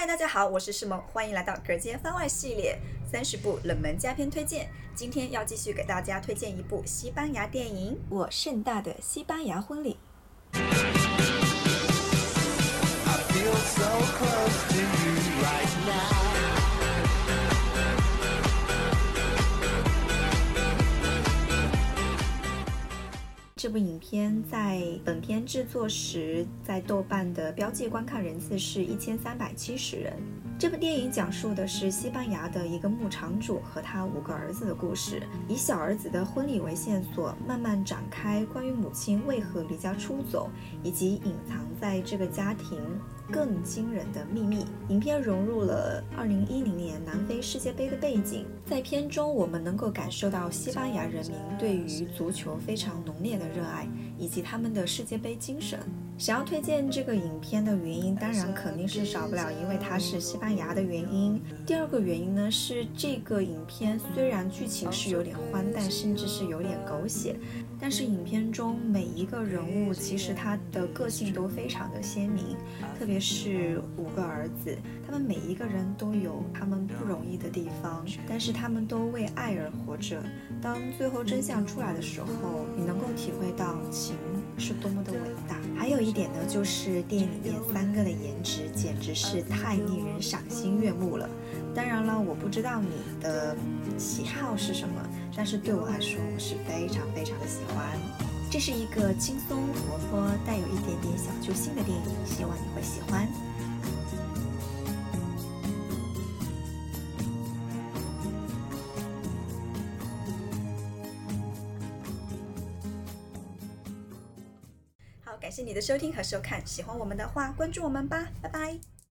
嗨，大家好，我是世萌，欢迎来到隔间番外系列三十部冷门佳片推荐。今天要继续给大家推荐一部西班牙电影《我盛大的西班牙婚礼》。这部影片在本片制作时，在豆瓣的标记观看人次是一千三百七十人。这部电影讲述的是西班牙的一个牧场主和他五个儿子的故事，以小儿子的婚礼为线索，慢慢展开关于母亲为何离家出走，以及隐藏在这个家庭。更惊人的秘密。影片融入了2010年南非世界杯的背景，在片中我们能够感受到西班牙人民对于足球非常浓烈的热爱，以及他们的世界杯精神。想要推荐这个影片的原因，当然肯定是少不了因为它是西班牙的原因。第二个原因呢，是这个影片虽然剧情是有点荒诞，甚至是有点狗血，但是影片中每一个人物其实他的个性都非常的鲜明，特别是五个儿子，他们每一个人都有他们不容易的地方，但是他们都为爱而活着。当最后真相出来的时候，你能够体到情是多么的伟大。还有一点呢，就是电影里面三个的颜值简直是太令人赏心悦目了。当然了，我不知道你的喜好是什么，但是对我来说，我是非常非常的喜欢。这是一个轻松活泼、带有一点点小揪心的电影，希望你会喜欢。感谢你的收听和收看，喜欢我们的话，关注我们吧，拜拜。